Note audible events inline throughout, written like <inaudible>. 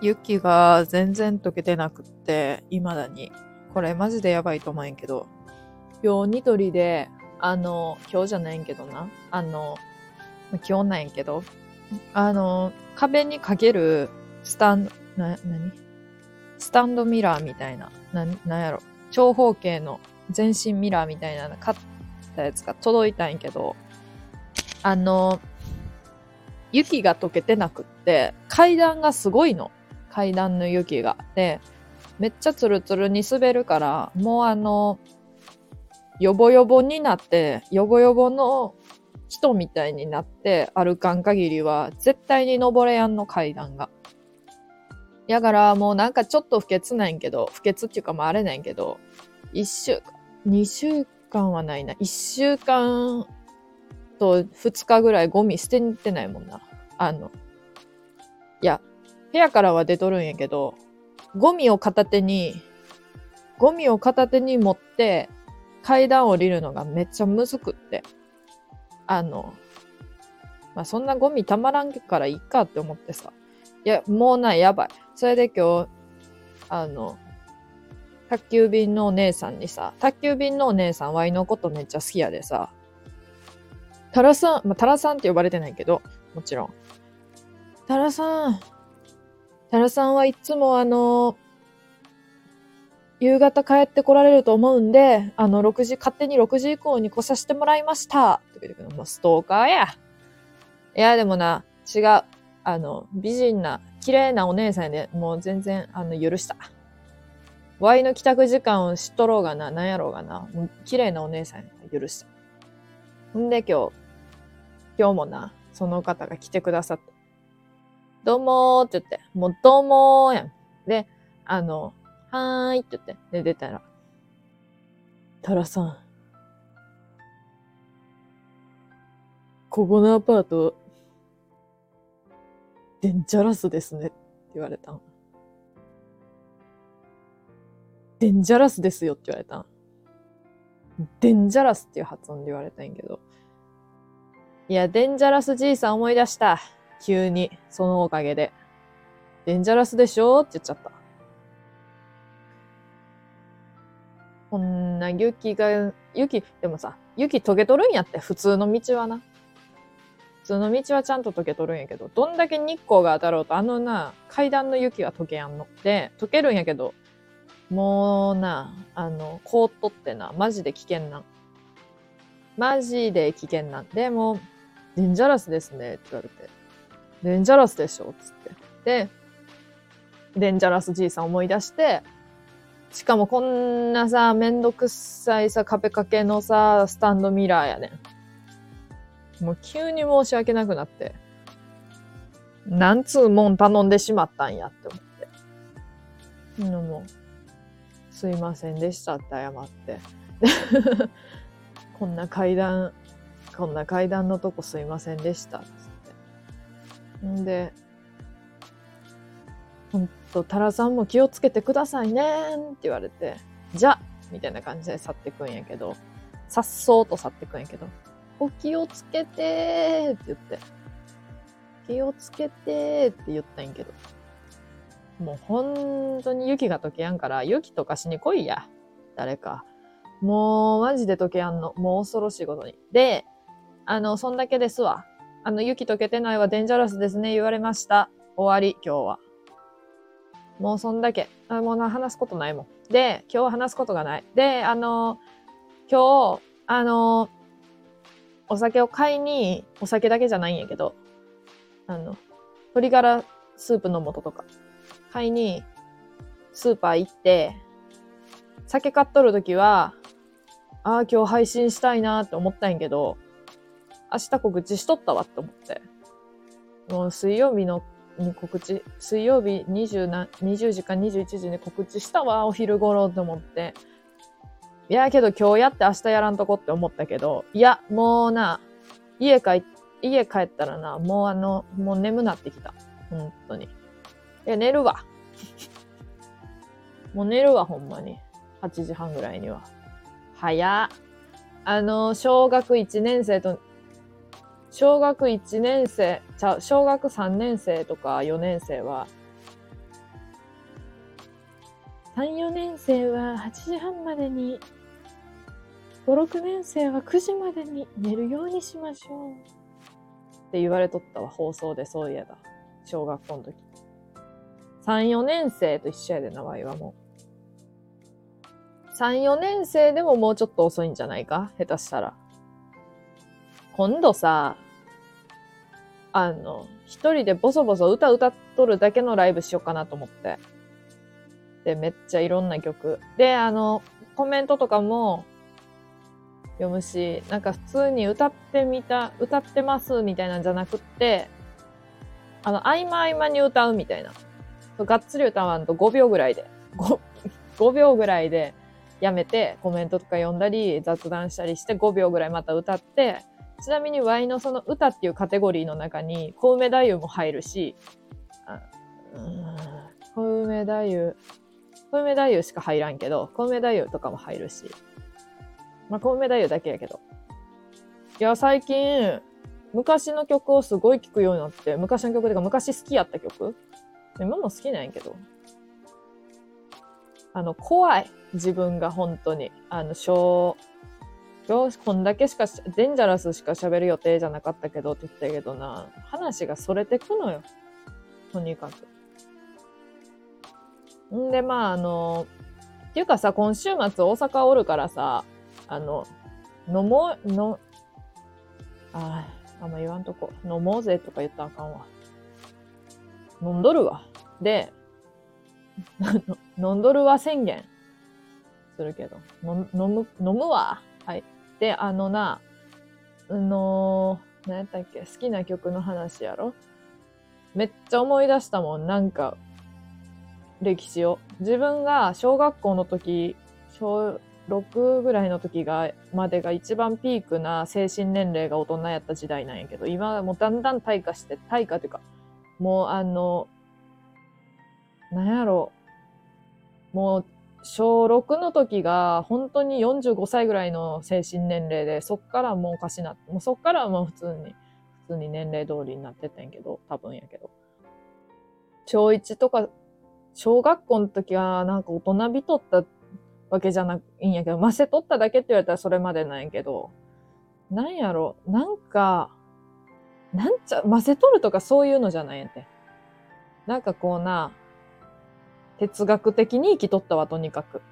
雪が全然溶けてなくって、未だに。これマジでやばいと思うんやけど。今日ニトリで、あの、今日じゃないんけどな。あの、今日なんやけど、あの、壁にかけるスタンド、な、なにスタンドミラーみたいな、な、なんやろ。長方形の全身ミラーみたいなの買ったやつが届いたんやけど、あの、雪が溶けてなくって、階段がすごいの。階段の雪が。で、めっちゃツルツルに滑るから、もうあの、ヨボヨボになって、ヨボヨボの人みたいになって歩かん限りは、絶対に登れやんの階段が。やからもうなんかちょっと不潔なんやけど、不潔っていうかもうあれなんやけど、一週間、二週間はないな。一週間と二日ぐらいゴミ捨てに行ってないもんな。あの、いや、部屋からは出とるんやけど、ゴミを片手に、ゴミを片手に持って階段降りるのがめっちゃむずくって。あの、まあ、そんなゴミたまらんからいいかって思ってさ。いや、もうない、やばい。それで今日、あの、宅急便のお姉さんにさ、宅急便のお姉さん、ワイのことめっちゃ好きやでさ、タラさん、まあ、タラさんって呼ばれてないけど、もちろん。タラさん、タラさんはいつもあの、夕方帰ってこられると思うんで、あの、6時、勝手に6時以降に来させてもらいました。とか言ってくるもうストーカーや。いや、でもな、違う。あの、美人な、綺麗なお姉さんで、もう全然、あの、許した。ワイの帰宅時間を知っとろうがな、なんやろうがな、もう綺麗なお姉さんや許した。んで今日、今日もな、その方が来てくださって、どうもーって言って、もうどうもーやん。で、あの、はーいって言って、で、出たら、タラさん、ここのアパート、デンジャラスですねって言われたん。デンジャラスですよって言われたん。デンジャラスっていう発音で言われたんやけど。いや、デンジャラスじいさん思い出した。急に、そのおかげで。デンジャラスでしょ？って言っちゃった。こんな雪が、雪、でもさ、雪溶けとるんやって、普通の道はな。普通の道はちゃんと溶けとるんやけど、どんだけ日光が当たろうと、あのな、階段の雪は溶けやんの。で、溶けるんやけど、もうな、あの、凍っとってな、マジで危険なん。マジで危険なん。でも、デンジャラスですね、って言われて。デンジャラスでしょつって。で、デンジャラスじいさん思い出して、しかもこんなさ、めんどくさいさ、壁掛けのさ、スタンドミラーやねん。もう急に申し訳なくなって、なんつうもん頼んでしまったんやって思って。うん、もう、すいませんでしたって謝って。<laughs> こんな階段、こんな階段のとこすいませんでした。っってんで、ほんと、タラさんも気をつけてくださいねって言われて、じゃみたいな感じで去ってくんやけど、さっそうと去ってくんやけど、お気をつけてーって言って、気をつけてって言ったんやけど、もう本当に雪が溶けやんから、雪とかしに来いや。誰か。もうマジで溶けやんの。もう恐ろしいことに。で、あの、そんだけですわ。あの、雪溶けてないはデンジャラスですね、言われました。終わり、今日は。もうそんだけ。あもうな、話すことないもん。で、今日は話すことがない。で、あの、今日、あの、お酒を買いに、お酒だけじゃないんやけど、あの、鶏ガラスープの素とか、買いに、スーパー行って、酒買っとるときは、ああ、今日配信したいなって思ったんやけど、明日告知しとったわって思って。もう水曜日のに告知、水曜日20な、20時か21時に告知したわ、お昼頃って思って。いや、けど今日やって明日やらんとこって思ったけど、いや、もうな、家帰、家帰ったらな、もうあの、もう眠なってきた。本当に。え、寝るわ。<laughs> もう寝るわ、ほんまに。8時半ぐらいには。早。あの、小学1年生と、小学1年生、ちゃ、小学3年生とか4年生は、3、4年生は8時半までに、5、6年生は9時までに寝るようにしましょう。って言われとったわ、放送でそういえば。小学校の時。3、4年生と一緒やで、名前はもう。3、4年生でももうちょっと遅いんじゃないか？下手したら。今度さ、あの、一人でボソボソ歌歌っとるだけのライブしようかなと思って。で、めっちゃいろんな曲。で、あの、コメントとかも読むし、なんか普通に歌ってみた、歌ってますみたいなんじゃなくって、あの、合間合間に歌うみたいな。がっつり歌わんと5秒ぐらいで、5, 5 <laughs> 秒ぐらいでやめてコメントとか読んだり雑談したりして5秒ぐらいまた歌って、ちなみに Y のその歌っていうカテゴリーの中に小梅太夫も入るし、あ小梅太夫、小梅太夫しか入らんけど、小梅太夫とかも入るし。まあ、小梅太夫だけやけど。いや、最近、昔の曲をすごい聴くようになって、昔の曲とか昔好きやった曲今も好きなんやけど。あの、怖い。自分が本当に。あの、小、よし、こんだけしか、デンジャラスしか喋る予定じゃなかったけどって言ったけどな、話がそれてくのよ。とにかく。んで、まあ、あの、っていうかさ、今週末大阪おるからさ、あの、飲もう、の、ああ、あんま言わんとこ。飲もうぜとか言ったらあかんわ。飲んどるわ。で、<laughs> 飲んどるわ宣言するけど、飲む、飲むわ。はい。で、あのな、あのー、何やったっけ？好きな曲の話やろ？めっちゃ思い出したもん。なんか、歴史を。自分が小学校の時、小6ぐらいの時が、までが一番ピークな精神年齢が大人やった時代なんやけど、今はもうだんだん退化して、退化っていうか、もうあの、なんやろう。もう、小6の時が本当に45歳ぐらいの精神年齢で、そっからもうおかしな、もうそっからはもう普通に、普通に年齢通りになってたんやけど、多分やけど。小1とか、小学校の時はなんか大人びとったわけじゃないんやけど、ませとっただけって言われたらそれまでなんやけど、なんやろ、なんか、なんちゃ、ませとるとかそういうのじゃないんやて。なんかこうな、哲学的に生きとったわ、とにかく。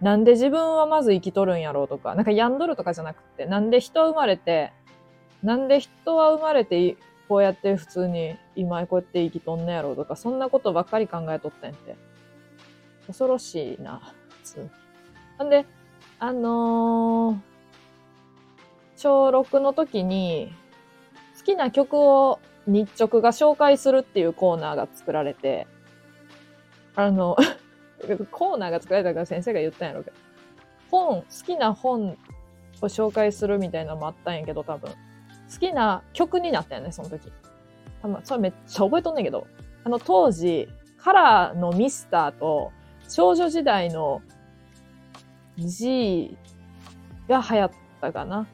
なんで自分はまず生きとるんやろうとか、なんか病んどるとかじゃなくて、なんで人は生まれて、なんで人は生まれて、こうやって普通に今こうやって生きとんねやろうとか、そんなことばっかり考えとったんやて。恐ろしいな、普通ほんで、あのー、小6の時に、きな曲を日直が紹介するっていうコーナーが作られて、あの、<laughs> コーナーが作られたから先生が言ったんやろうけど、本、好きな本を紹介するみたいなのもあったんやけど、多分。好きな曲になったよね、その時。多分、それめっちゃ覚えとんねんけど、あの当時、カラーのミスターと少女時代の G が流行ったかな。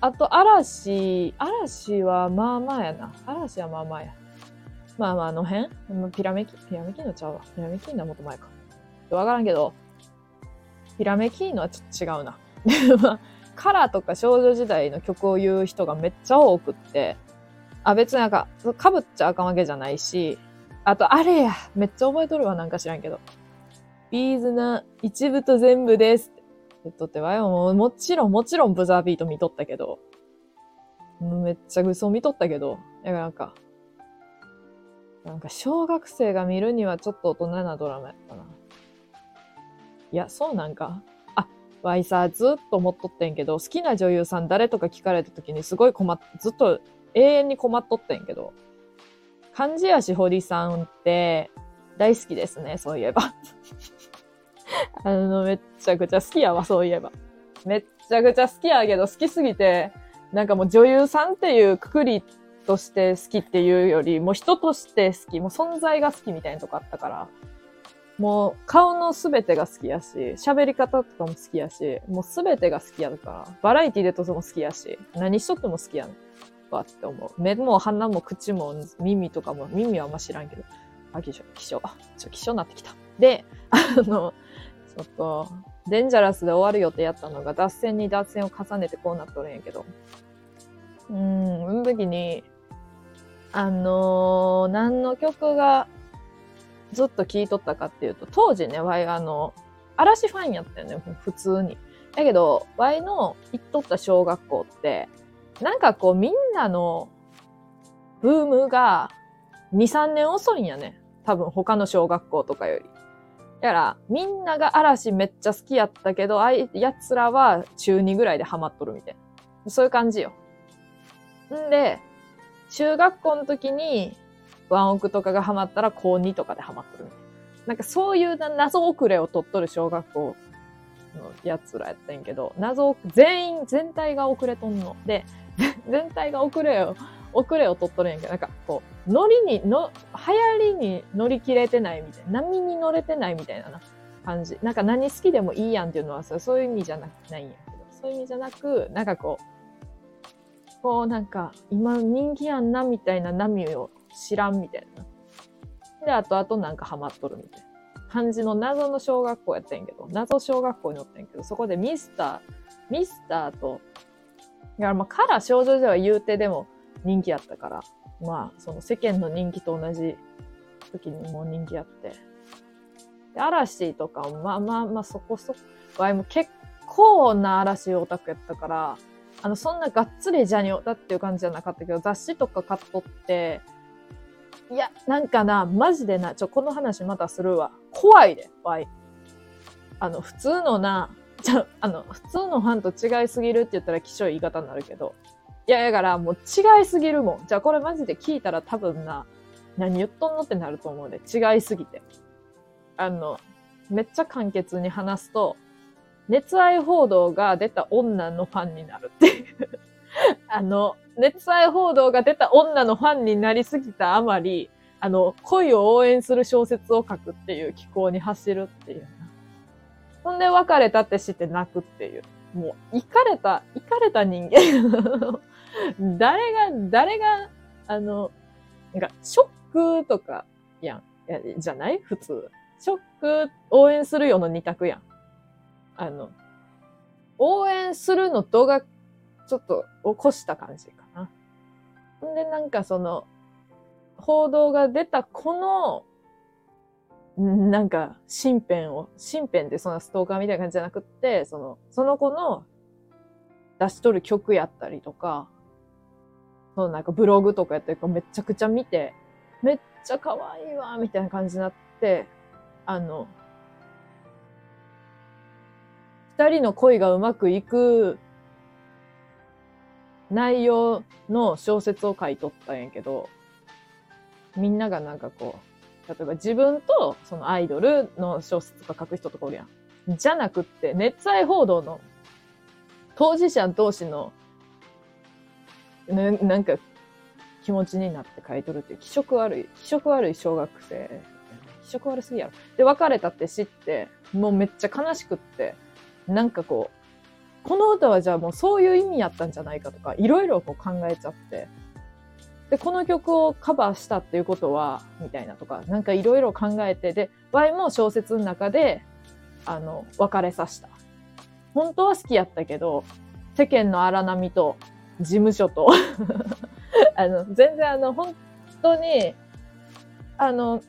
あと、嵐、嵐はまあまあやな。嵐はまあまあや。まあまあ、あの辺？ピラメキ、ピラメキーノちゃうわ。ピラメキーノはもっと前か。わからんけど、ピラメキーノはちょっと違うな。カラーとか少女時代の曲を言う人がめっちゃ多くって、あ、別になんか、かぶっちゃあかんわけじゃないし、あと、あれや、めっちゃ覚えとるわ、なんか知らんけど。ビーズな一部と全部です言っとってわよ。ももちろん、もちろんブザービート見とったけど、めっちゃグソ見とったけど、やなんか、なんか小学生が見るにはちょっと大人なドラマやったな。いや、そうなんか。あ、わいさ、ずっと思っとってんけど、好きな女優さん誰とか聞かれた時にすごい困っ、ずっと永遠に困っとってんけど、漢字やしほりさんって大好きですね、そういえば。あの、めっちゃくちゃ好きやわ、そういえば。めっちゃくちゃ好きやけど、好きすぎて、なんかもう女優さんっていうくくりとして好きっていうより、もう人として好き、もう存在が好きみたいなとこあったから、もう顔のすべてが好きやし、喋り方とかも好きやし、もうすべてが好きやから、バラエティでとても好きやし、何しとっても好きやんわって思う。目も鼻も口も耳とかも、耳はあんま知らんけど。あ、気象、気象、あ、ちょ、気象になってきた。で、あの、ちょっと、デンジャラスで終わる予定やったのが、脱線に脱線を重ねてこうなっとるんやけど。うん、その時に、あのー、何の曲がずっと聴いとったかっていうと、当時ね、ワイあの、嵐ファンやったよね、普通に。だけど、ワイの行っとった小学校って、なんかこうみんなのブームが2、3年遅いんやね。多分他の小学校とかより。だから、みんなが嵐めっちゃ好きやったけど、あい、奴らは中2ぐらいでハマっとるみたいな。そういう感じよ。んで、中学校の時にワンオクとかがハマったら高2とかでハマっとるみたいな。なんかそういう謎遅れを取っとる小学校のやつらやったんやけど、謎、全員、全体が遅れとんの。で、<laughs> 全体が遅れを、遅れを取っとるんやけど、なんかこう、乗りに、の、流行りに乗り切れてないみたいな、波に乗れてないみたいな感じ。なんか何好きでもいいやんっていうのはさそういう意味じゃなくないんやけど、そういう意味じゃなく、なんかこう、こうなんか、今人気やんなみたいな波を知らんみたいな。で、あとあとなんかハマっとるみたいな感じの謎の小学校やったんやけど、謎小学校におったんやけど、そこでミスター、ミスターと、いや、まあ、カラー少女では言うてでも人気やったから、まあ、その世間の人気と同じ時にもう人気あって。で、嵐とかまあまあまあそこそこ、わいも結構な嵐オタクやったから、あの、そんながっつりジャニオタっていう感じじゃなかったけど、雑誌とか買っとって、いや、なんかな、マジでな、ちょ、この話またするわ。怖いで、わい。あの、普通のな、ちょ、あの、普通のファンと違いすぎるって言ったらきしょい言い方になるけど。いや、だからもう違いすぎるもん。じゃあこれマジで聞いたら多分な、何言っとんのってなると思うで。違いすぎて。あの、めっちゃ簡潔に話すと、熱愛報道が出た女のファンになるっていう <laughs> あの、熱愛報道が出た女のファンになりすぎたあまり、あの、恋を応援する小説を書くっていう気候に走るっていう。ほんで別れたって知って泣くっていう。もう、行かれた、行かれた人間。<laughs> <laughs> 誰が、誰が、あの、なんか、ショックとか、やん。やじゃない？普通。ショック応援するよの二択やん。あの、応援するの動画ちょっと起こした感じかな。んで、なんかその、報道が出たこの、なんか、身辺を、身辺でそのストーカーみたいな感じじゃなくって、その、その子の出しとる曲やったりとか、のなんかブログとかやったりとかめちゃくちゃ見て、めっちゃ可愛いわ、みたいな感じになって、あの、二人の恋がうまくいく内容の小説を書いとったんやけど、みんながなんかこう、例えば自分とそのアイドルの小説とか書く人とかおるやん。じゃなくって、熱愛報道の当事者同士の、ね、なんか気持ちになって書いとるっていう気色悪い、気色悪い小学生。気色悪すぎやろ。で、別れたって知って、もうめっちゃ悲しくって、なんかこう、この歌はじゃあもうそういう意味やったんじゃないかとか、いろいろこう考えちゃって。で、この曲をカバーしたっていうことは、みたいなとか、なんかいろいろ考えて、で、Y も小説の中で、あの、別れさせた。本当は好きやったけど、世間の荒波と、事務所と <laughs> あの、全然あの、本当に、あの、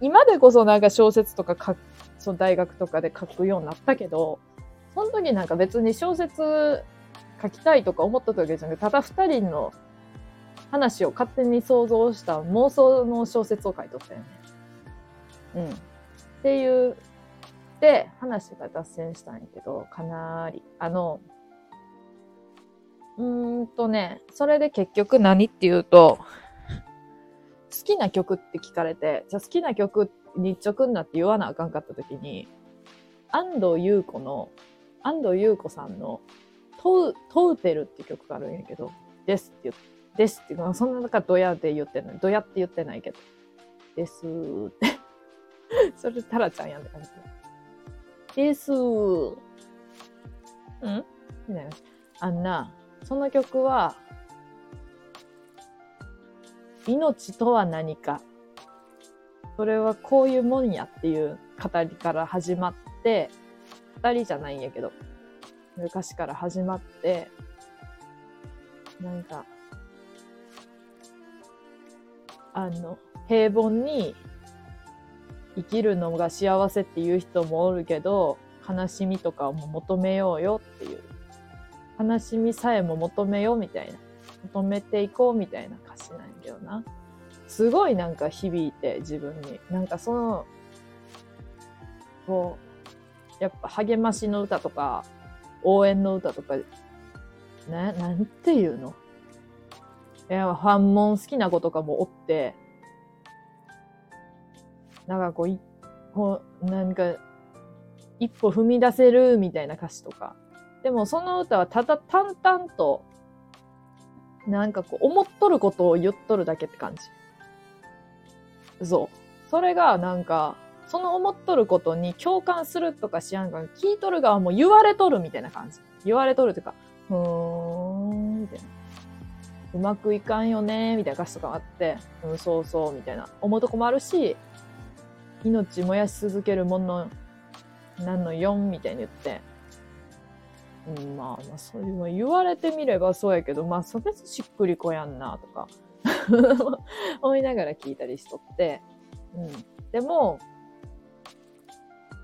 今でこそなんか小説とか書その大学とかで書くようになったけど、その時なんか別に小説書きたいとか思ったわけじゃなくて、ただ二人の話を勝手に想像した妄想の小説を書いとったよね。うん。っていう、で、話が脱線したんやけど、かなり。あの、うーんとね、それで結局何っていうと、好きな曲って聞かれて、じゃあ好きな曲日直になって言わなあかんかった時に、安藤優子の安藤優子さんのトウ、トウテルって曲があるんやけど、ですって言って、ですっていう、そんな中ドヤで言ってない。ドヤって言ってないけど、ですって <laughs> それタラちゃんやんって感じ。ですー。ん？みたいな。あんな、その曲は、命とは何か。それはこういうもんやっていう語りから始まって、二人じゃないんやけど、昔から始まって、なんか、あの、平凡に生きるのが幸せっていう人もおるけど、悲しみとかも求めようよっていう。悲しみさえも求めようみたいな。求めていこうみたいな歌詞なんやけどな。すごいなんか響いて自分に。なんかその、こう、やっぱ励ましの歌とか、応援の歌とか、な、なんていうの？いや、ファンモン好きな子とかもおって、なんかこう、いこう、なんか、一歩踏み出せるみたいな歌詞とか。でもその歌はただ淡々と、なんかこう、思っとることを言っとるだけって感じ。そう。それがなんか、その思っとることに共感するとかしやんか、聞いとる側も言われとるみたいな感じ。言われとるっていうか、ふーん、みたいな。うまくいかんよね、みたいな歌詞とかあって、うん、そうそう、みたいな。思うとこもあるし、命燃やし続けるものなんのよんみたいに言って、うん、まあまあそういうの言われてみればそうやけど、まあそれしっくりこやんなとか <laughs> 思いながら聞いたりしとって、うん。でも、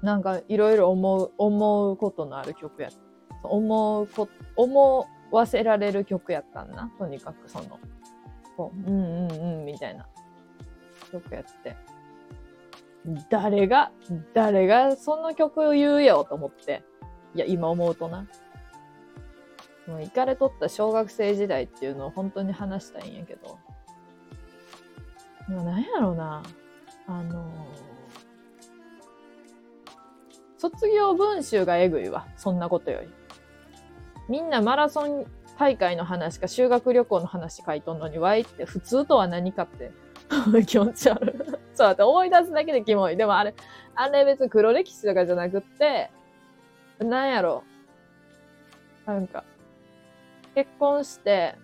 なんかいろいろ思う、思うことのある曲や、思うこ、思わせられる曲やったんな。とにかくその、こう、うんうんうんみたいな曲やって。誰が、誰がその曲を言うよと思って。いや、今思うとな。もう、行かれとった小学生時代っていうのを本当に話したいんやけど。もうなんやろうな。あのー卒業文集がえぐいわ。そんなことより。みんなマラソン大会の話か修学旅行の話書いとんのに、わいって普通とは何かって <laughs> 気持ち悪い。<laughs> そうだって思い出すだけでキモい。でもあれ、あれ別に黒歴史とかじゃなくって、なんやろ。なんか、結婚して、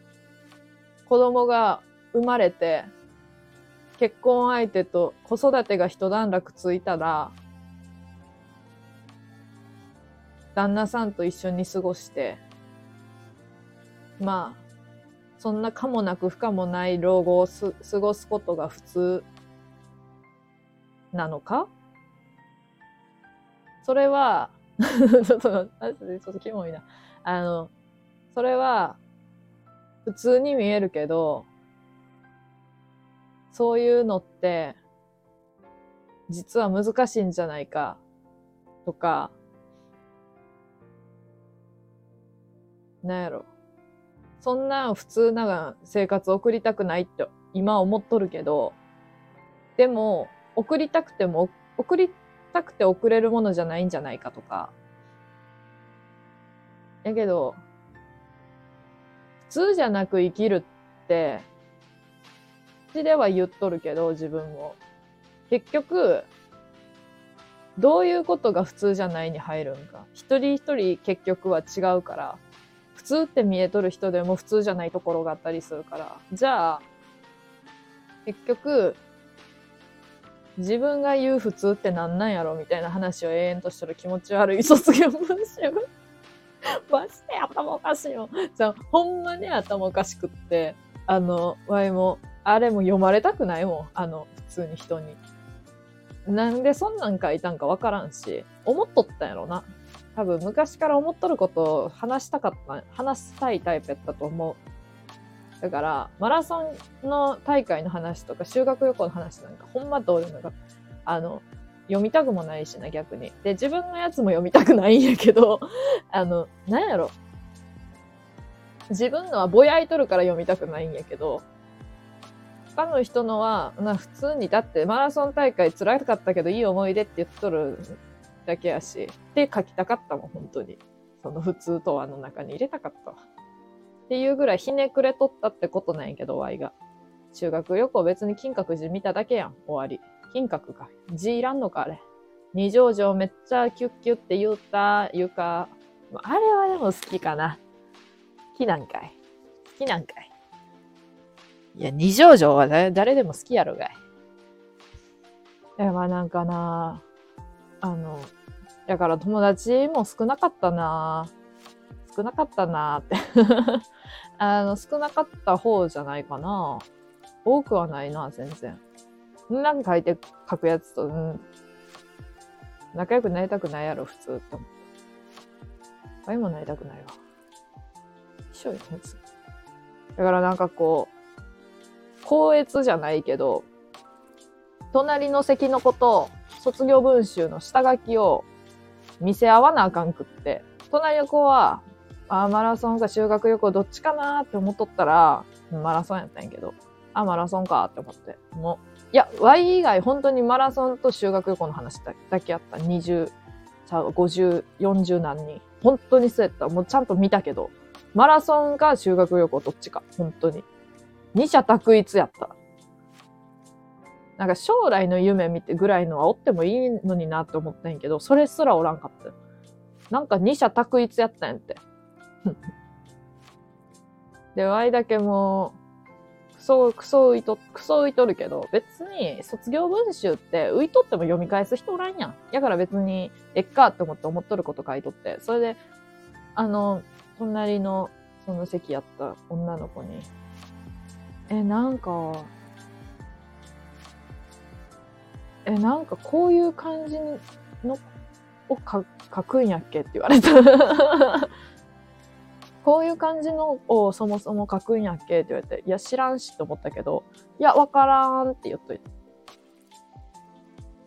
子供が生まれて、結婚相手と子育てが一段落ついたら、旦那さんと一緒に過ごして、まあ、そんなかもなく不可もない老後をす過ごすことが普通なのか？それは、<laughs> ちょっと、ちょっとキモいな。あの、それは、普通に見えるけど、そういうのって、実は難しいんじゃないか、とか、なんやろ。そんな普通な生活送りたくないって今思っとるけど、でも、送りたくても、送りたくて送れるものじゃないんじゃないかとか。やけど、通じゃなく生きるって、口では言っとるけど、自分も。結局、どういうことが普通じゃないに入るんか。一人一人結局は違うから、普通って見えとる人でも普通じゃないところがあったりするから。じゃあ、結局、自分が言う普通ってなんなんやろみたいな話を永遠としてる気持ち悪い卒業文集。<laughs> マジで頭おかしいよ。じゃあ、ほんまに頭おかしくって、あの、ワイも、あれも読まれたくないもん。あの、普通に人に。なんでそんなん書いたんかわからんし、思っとったんやろな。多分昔から思っとることを話したかった、話したいタイプやったと思う。だから、マラソンの大会の話とか修学旅行の話なんかほんまどういうのか、あの、読みたくもないしな、逆に。で、自分のやつも読みたくないんやけど、<laughs> あの、なんやろ。自分のはぼやいとるから読みたくないんやけど、他の人のは、な普通に、だってマラソン大会辛かったけどいい思い出って言っとるだけやし、って書きたかったもん、本当に。その普通とはの中に入れたかったわ。っていうぐらいひねくれとったってことなんやけど、ワイが。修学旅行別に金閣寺見ただけやん、終わり。金閣か。字いらんのか、あれ。二条城めっちゃキュッキュって言った床。あれはでも好きかな。好きなんかい。好きなんかい。いや、二条城は誰でも好きやろがい。いや、まあなんかな、あの、だから友達も少なかったな少なかったなって <laughs> あの、少なかった方じゃないかな多くはないな、全然。なんか書いて書くやつと、うん、仲良くなりたくないやろ、普通って思った。あもなりたくないわ。一緒よ、別だからなんかこう、高越じゃないけど、隣の席の子と卒業文集の下書きを見せ合わなあかんくって、隣の子は、あマラソンか修学旅行どっちかなーって思っとったら、マラソンやったんやけど、あ、マラソンかって思って。もう、いや、Y 以外本当にマラソンと修学旅行の話だけあった。20、50、40何人。本当にそうやった。もうちゃんと見たけど、マラソンか修学旅行どっちか。本当に。二者択一やった。なんか将来の夢見てぐらいのはおってもいいのになって思ったんやけど、それすらおらんかった。なんか二者択一やったんやって。で、ワイだけも、クソ、クソ浮いと、クソ浮いとるけど、別に卒業文集って浮いとっても読み返す人おらんやん。やから別に、えっかって思って思っとること書いとって、それで、あの、隣のその席やった女の子に、え、なんか、え、なんかこういう感じのを書くんやっけって言われた。こういう感じのをそもそも書くんやっけって言われて、いや知らんしって思ったけど、いやわからんって言っといて。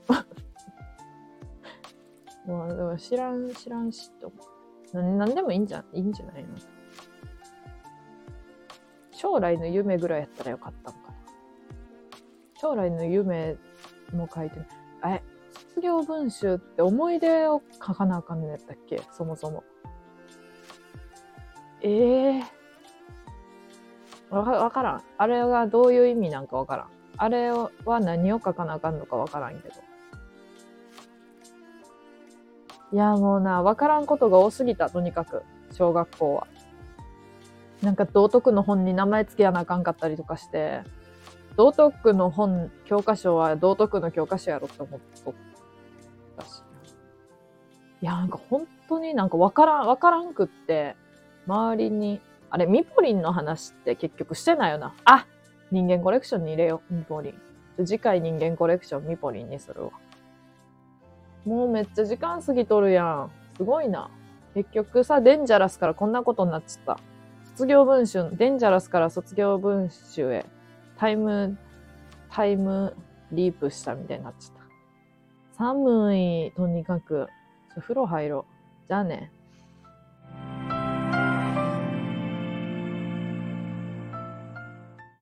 <laughs> まあでも知らん、知らんしって思う。ななんでもいいんじゃ、いいんじゃないの？将来の夢ぐらいやったらよかったんかな。将来の夢も書いてない。え、卒業文集って思い出を書かなあかんのやったっけ？そもそも。ええー、わわからん。あれがどういう意味なんかわからん。あれは何を書かなあかんのかわからんけど。いや、もうな、わからんことが多すぎた、とにかく。小学校は。なんか道徳の本に名前付けやなあかんかったりとかして、道徳の本、教科書は道徳の教科書やろって思っとったし。いや、なんか本当になんかわからん、わからんくって、周りに、あれ、ミポリンの話って結局してないよな。あ人間コレクションに入れよう、ミポリン。次回人間コレクションミポリンにするわ。もうめっちゃ時間過ぎとるやん。すごいな。結局さ、デンジャラスからこんなことになっちゃった。卒業文集、デンジャラスから卒業文集へタイム、タイムリープしたみたいになっちゃった。寒い、とにかく。風呂入ろう。じゃあね。